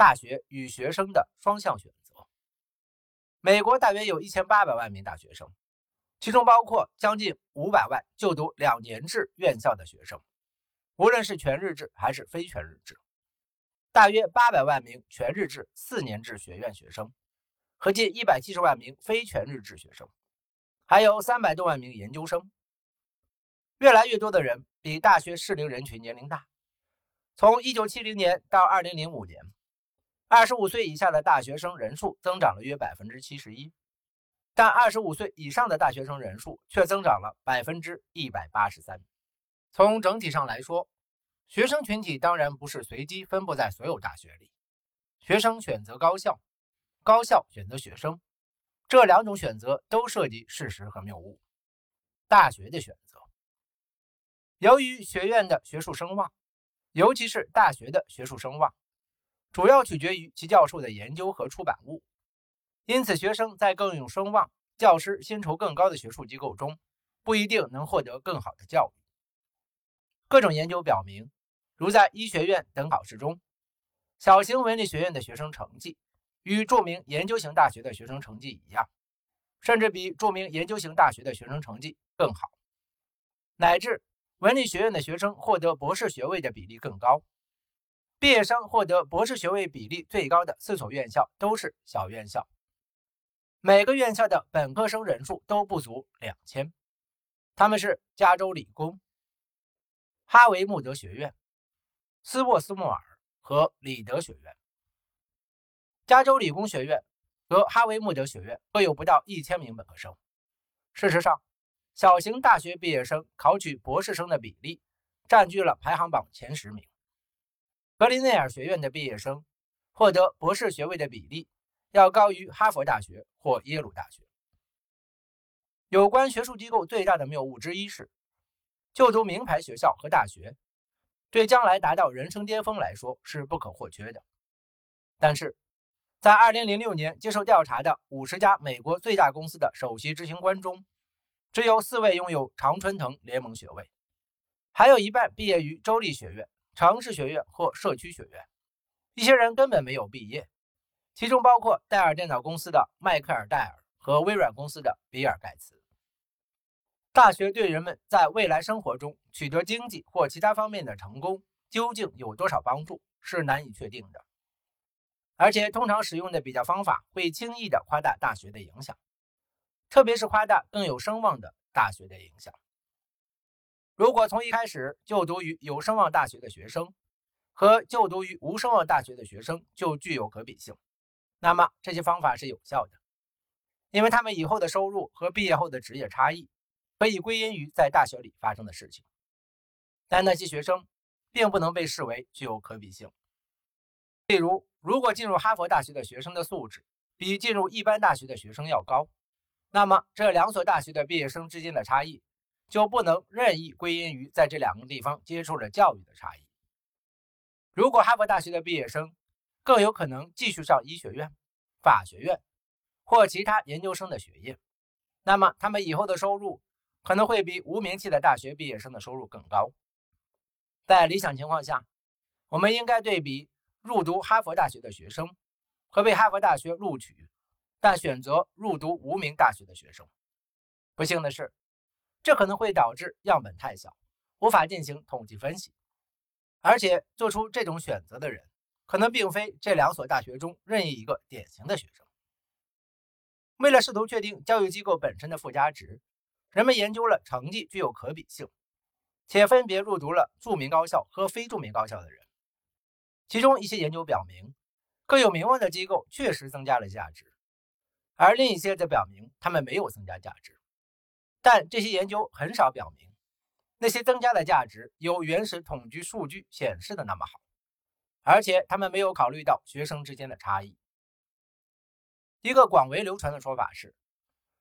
大学与学生的双向选择。美国大约有一千八百万名大学生，其中包括将近五百万就读两年制院校的学生，无论是全日制还是非全日制。大约八百万名全日制四年制学院学生，和近一百七十万名非全日制学生，还有三百多万名研究生。越来越多的人比大学适龄人群年龄大。从一九七零年到二零零五年，二十五岁以下的大学生人数增长了约百分之七十一，但二十五岁以上的大学生人数却增长了百分之一百八十三。从整体上来说，学生群体当然不是随机分布在所有大学里，学生选择高校，高校选择学生，这两种选择都涉及事实和谬误。大学的选择，由于学院的学术声望。尤其是大学的学术声望，主要取决于其教授的研究和出版物。因此，学生在更有声望、教师薪酬更高的学术机构中，不一定能获得更好的教育。各种研究表明，如在医学院等考试中，小型文理学院的学生成绩与著名研究型大学的学生成绩一样，甚至比著名研究型大学的学生成绩更好，乃至。文理学院的学生获得博士学位的比例更高，毕业生获得博士学位比例最高的四所院校都是小院校，每个院校的本科生人数都不足两千，他们是加州理工、哈维穆德学院、斯沃斯莫尔和里德学院。加州理工学院和哈维穆德学院各有不到一千名本科生。事实上。小型大学毕业生考取博士生的比例占据了排行榜前十名。格林内尔学院的毕业生获得博士学位的比例要高于哈佛大学或耶鲁大学。有关学术机构最大的谬误之一是，就读名牌学校和大学对将来达到人生巅峰来说是不可或缺的。但是，在2006年接受调查的50家美国最大公司的首席执行官中，只有四位拥有常春藤联盟学位，还有一半毕业于州立学院、城市学院或社区学院。一些人根本没有毕业，其中包括戴尔电脑公司的迈克尔·戴尔和微软公司的比尔·盖茨。大学对人们在未来生活中取得经济或其他方面的成功究竟有多少帮助，是难以确定的。而且，通常使用的比较方法会轻易地夸大大学的影响。特别是夸大更有声望的大学的影响。如果从一开始就读于有声望大学的学生和就读于无声望大学的学生就具有可比性，那么这些方法是有效的，因为他们以后的收入和毕业后的职业差异可以归因于在大学里发生的事情。但那些学生并不能被视为具有可比性。例如，如果进入哈佛大学的学生的素质比进入一般大学的学生要高。那么，这两所大学的毕业生之间的差异就不能任意归因于在这两个地方接受了教育的差异。如果哈佛大学的毕业生更有可能继续上医学院、法学院或其他研究生的学业，那么他们以后的收入可能会比无名气的大学毕业生的收入更高。在理想情况下，我们应该对比入读哈佛大学的学生和被哈佛大学录取。但选择入读无名大学的学生，不幸的是，这可能会导致样本太小，无法进行统计分析。而且，做出这种选择的人，可能并非这两所大学中任意一个典型的学生。为了试图确定教育机构本身的附加值，人们研究了成绩具有可比性，且分别入读了著名高校和非著名高校的人。其中一些研究表明，更有名望的机构确实增加了价值。而另一些则表明他们没有增加价值，但这些研究很少表明那些增加的价值有原始统计数据显示的那么好，而且他们没有考虑到学生之间的差异。一个广为流传的说法是，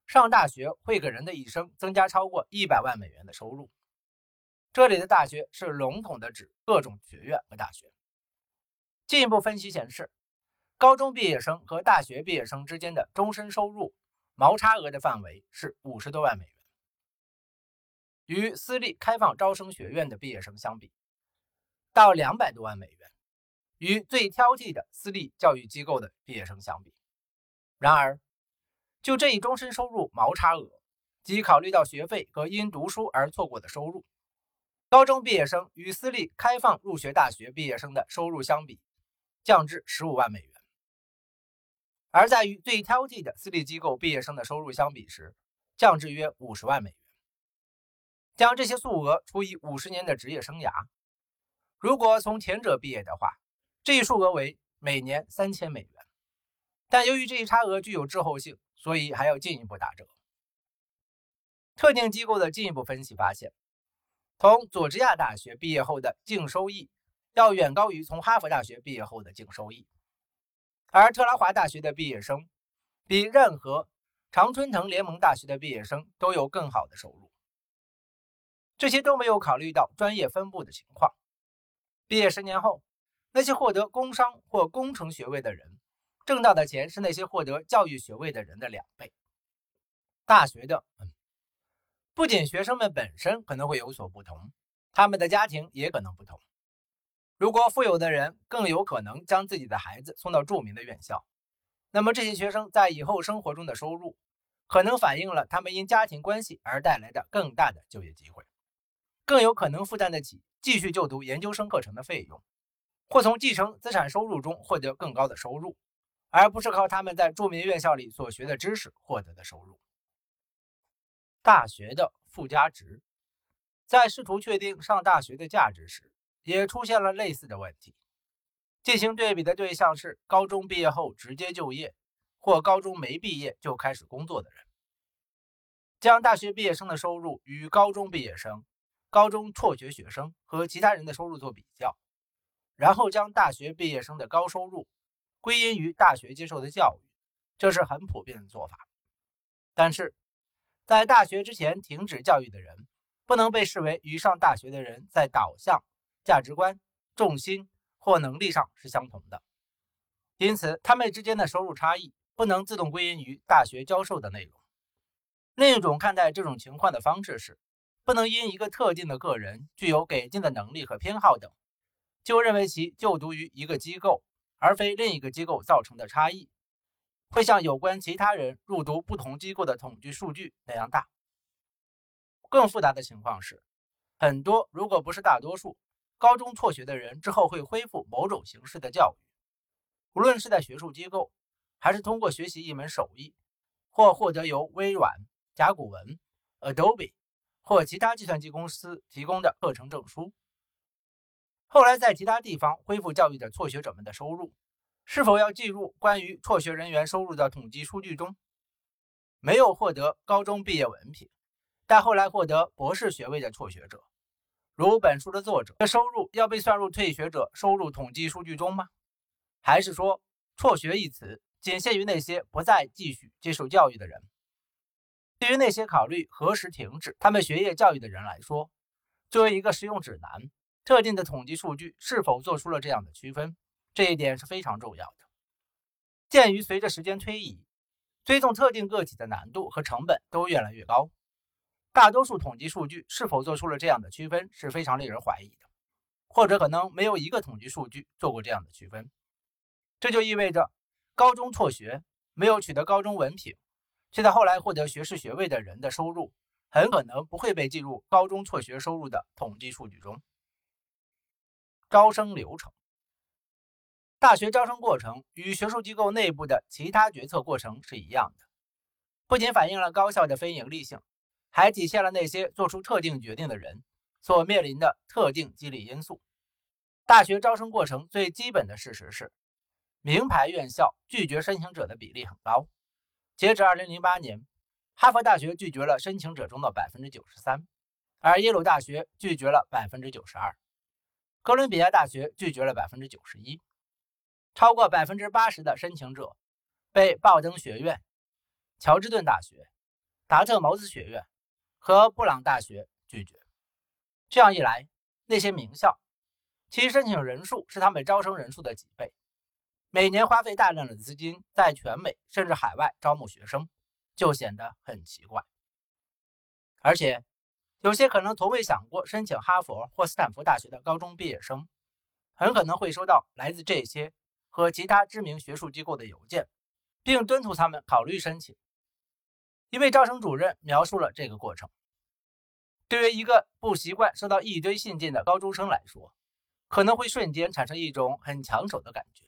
上大学会给人的一生增加超过一百万美元的收入。这里的大学是笼统的指各种学院和大学。进一步分析显示。高中毕业生和大学毕业生之间的终身收入毛差额的范围是五十多万美元，与私立开放招生学院的毕业生相比，到两百多万美元，与最挑剔的私立教育机构的毕业生相比。然而，就这一终身收入毛差额，即考虑到学费和因读书而错过的收入，高中毕业生与私立开放入学大学毕业生的收入相比，降至十五万美元；而在与最挑剔的私立机构毕业生的收入相比时，降至约五十万美元。将这些数额除以五十年的职业生涯，如果从前者毕业的话，这一数额为每年三千美元。但由于这一差额具有滞后性，所以还要进一步打折。特定机构的进一步分析发现，从佐治亚大学毕业后的净收益要远高于从哈佛大学毕业后的净收益，而特拉华大学的毕业生比任何常春藤联盟大学的毕业生都有更好的收入。这些都没有考虑到专业分布的情况。毕业十年后，那些获得工商或工程学位的人。挣到的钱是那些获得教育学位的人的两倍。大学的，不仅学生们本身可能会有所不同，他们的家庭也可能不同。如果富有的人更有可能将自己的孩子送到著名的院校，那么这些学生在以后生活中的收入，可能反映了他们因家庭关系而带来的更大的就业机会，更有可能负担得起继续就读研究生课程的费用，或从继承资产收入中获得更高的收入。而不是靠他们在著名院校里所学的知识获得的收入。大学的附加值，在试图确定上大学的价值时，也出现了类似的问题。进行对比的对象是高中毕业后直接就业，或高中没毕业就开始工作的人。将大学毕业生的收入与高中毕业生、高中辍学学生和其他人的收入做比较，然后将大学毕业生的高收入。归因于大学接受的教育，这是很普遍的做法。但是，在大学之前停止教育的人，不能被视为与上大学的人在导向、价值观、重心或能力上是相同的。因此，他们之间的收入差异不能自动归因于大学教授的内容。另一种看待这种情况的方式是，不能因一个特定的个人具有给定的能力和偏好等，就认为其就读于一个机构。而非另一个机构造成的差异，会像有关其他人入读不同机构的统计数据那样大。更复杂的情况是，很多如果不是大多数高中辍学的人之后会恢复某种形式的教育，无论是在学术机构，还是通过学习一门手艺，或获得由微软、甲骨文、Adobe 或其他计算机公司提供的课程证书。后来在其他地方恢复教育的辍学者们的收入，是否要计入关于辍学人员收入的统计数据中？没有获得高中毕业文凭，但后来获得博士学位的辍学者，如本书的作者的收入要被算入退学者收入统计数据中吗？还是说“辍学”一词仅限于那些不再继续接受教育的人？对于那些考虑何时停止他们学业教育的人来说，作为一个实用指南。特定的统计数据是否做出了这样的区分，这一点是非常重要的。鉴于随着时间推移，追踪特定个体的难度和成本都越来越高，大多数统计数据是否做出了这样的区分是非常令人怀疑的，或者可能没有一个统计数据做过这样的区分。这就意味着，高中辍学没有取得高中文凭，却在后来获得学士学位的人的收入，很可能不会被计入高中辍学收入的统计数据中。招生流程，大学招生过程与学术机构内部的其他决策过程是一样的，不仅反映了高校的非盈利性，还体现了那些做出特定决定的人所面临的特定激励因素。大学招生过程最基本的事实是，名牌院校拒绝申请者的比例很高。截至2008年，哈佛大学拒绝了申请者中的百分之九十三，而耶鲁大学拒绝了百分之九十二。哥伦比亚大学拒绝了百分之九十一，超过百分之八十的申请者被鲍登学院、乔治敦大学、达特茅斯学院和布朗大学拒绝。这样一来，那些名校其申请人数是他们招生人数的几倍，每年花费大量的资金在全美甚至海外招募学生，就显得很奇怪，而且。有些可能从未想过申请哈佛或斯坦福大学的高中毕业生，很可能会收到来自这些和其他知名学术机构的邮件，并敦促他们考虑申请。一位招生主任描述了这个过程：对于一个不习惯收到一堆信件的高中生来说，可能会瞬间产生一种很抢手的感觉。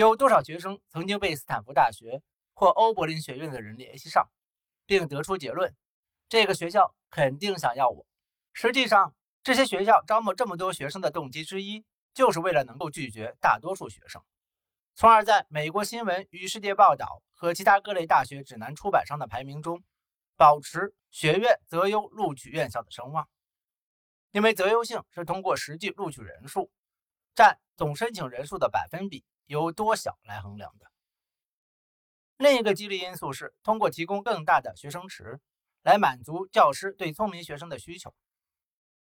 有多少学生曾经被斯坦福大学或欧柏林学院的人联系上，并得出结论：这个学校肯定想要我？实际上，这些学校招募这么多学生的动机之一，就是为了能够拒绝大多数学生，从而在美国新闻与世界报道和其他各类大学指南出版商的排名中，保持学院择优录取院校的声望。因为择优性是通过实际录取人数占总申请人数的百分比有多小来衡量的。另一个激励因素是通过提供更大的学生池，来满足教师对聪明学生的需求。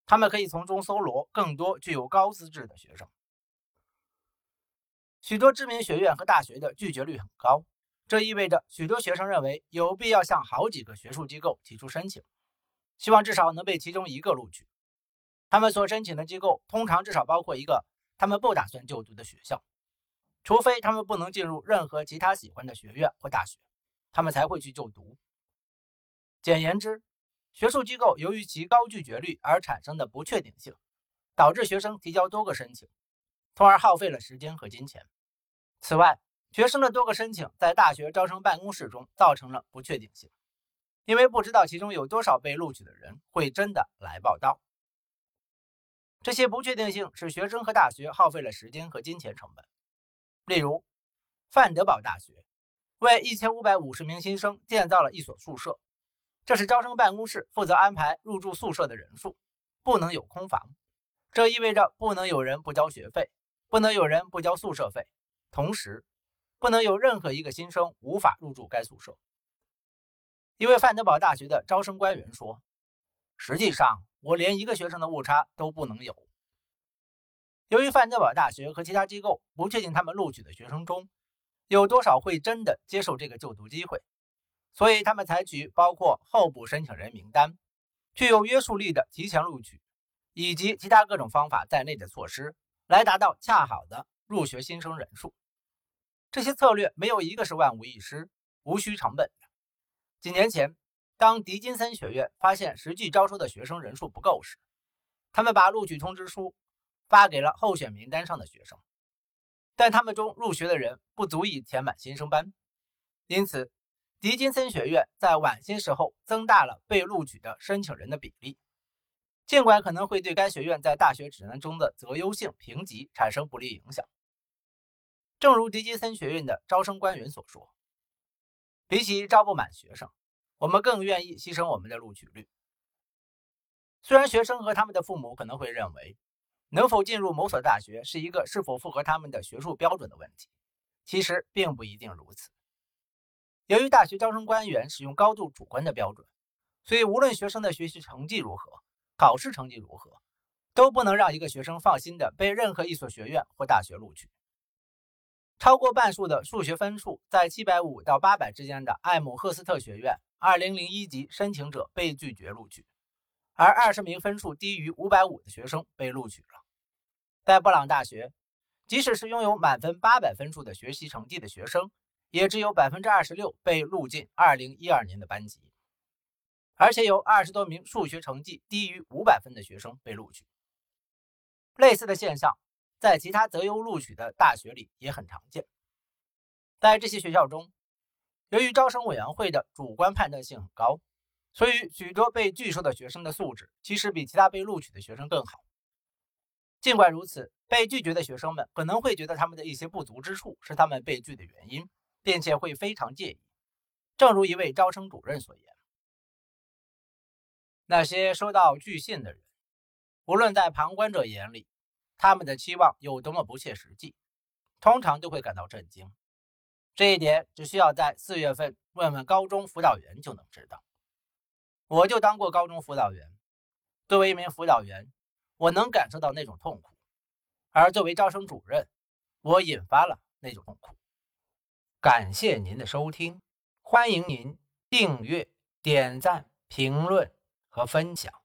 他们可以从中搜罗更多具有高资质的学生。许多知名学院和大学的拒绝率很高，这意味着许多学生认为有必要向好几个学术机构提出申请，希望至少能被其中一个录取。他们所申请的机构通常至少包括一个他们不打算就读的学校，除非他们不能进入任何其他喜欢的学院或大学，他们才会去就读。简言之。学术机构由于其高拒绝率而产生的不确定性，导致学生提交多个申请，从而耗费了时间和金钱。此外，学生的多个申请在大学招生办公室中造成了不确定性，因为不知道其中有多少被录取的人会真的来报道。这些不确定性使学生和大学耗费了时间和金钱成本。例如，范德堡大学为一千五百五十名新生建造了一所宿舍。这是招生办公室负责安排入住宿舍的人数，不能有空房。这意味着不能有人不交学费，不能有人不交宿舍费，同时不能有任何一个新生无法入住该宿舍。一位范德堡大学的招生官员说：“实际上，我连一个学生的误差都不能有。”由于范德堡大学和其他机构不确定他们录取的学生中有多少会真的接受这个就读机会。所以，他们采取包括候补申请人名单、具有约束力的提前录取以及其他各种方法在内的措施，来达到恰好的入学新生人数。这些策略没有一个是万无一失、无需成本的。几年前，当迪金森学院发现实际招收的学生人数不够时，他们把录取通知书发给了候选名单上的学生，但他们中入学的人不足以填满新生班，因此。迪金森学院在晚些时候增大了被录取的申请人的比例，尽管可能会对该学院在大学指南中的择优性评级产生不利影响。正如迪金森学院的招生官员所说：“比起招不满学生，我们更愿意牺牲我们的录取率。”虽然学生和他们的父母可能会认为，能否进入某所大学是一个是否符合他们的学术标准的问题，其实并不一定如此。由于大学招生官员使用高度主观的标准，所以无论学生的学习成绩如何，考试成绩如何，都不能让一个学生放心的被任何一所学院或大学录取。超过半数的数学分数在七百五到八百之间的艾姆赫斯特学院二零零一级申请者被拒绝录取，而二十名分数低于五百五的学生被录取了。在布朗大学，即使是拥有满分八百分数的学习成绩的学生。也只有百分之二十六被录进二零一二年的班级，而且有二十多名数学成绩低于五百分的学生被录取。类似的现象在其他择优录取的大学里也很常见。在这些学校中，由于招生委员会的主观判断性很高，所以许多被拒收的学生的素质其实比其他被录取的学生更好。尽管如此，被拒绝的学生们可能会觉得他们的一些不足之处是他们被拒的原因。并且会非常介意，正如一位招生主任所言：“那些收到拒信的人，无论在旁观者眼里，他们的期望有多么不切实际，通常都会感到震惊。这一点只需要在四月份问问高中辅导员就能知道。我就当过高中辅导员，作为一名辅导员，我能感受到那种痛苦；而作为招生主任，我引发了那种痛苦。”感谢您的收听，欢迎您订阅、点赞、评论和分享。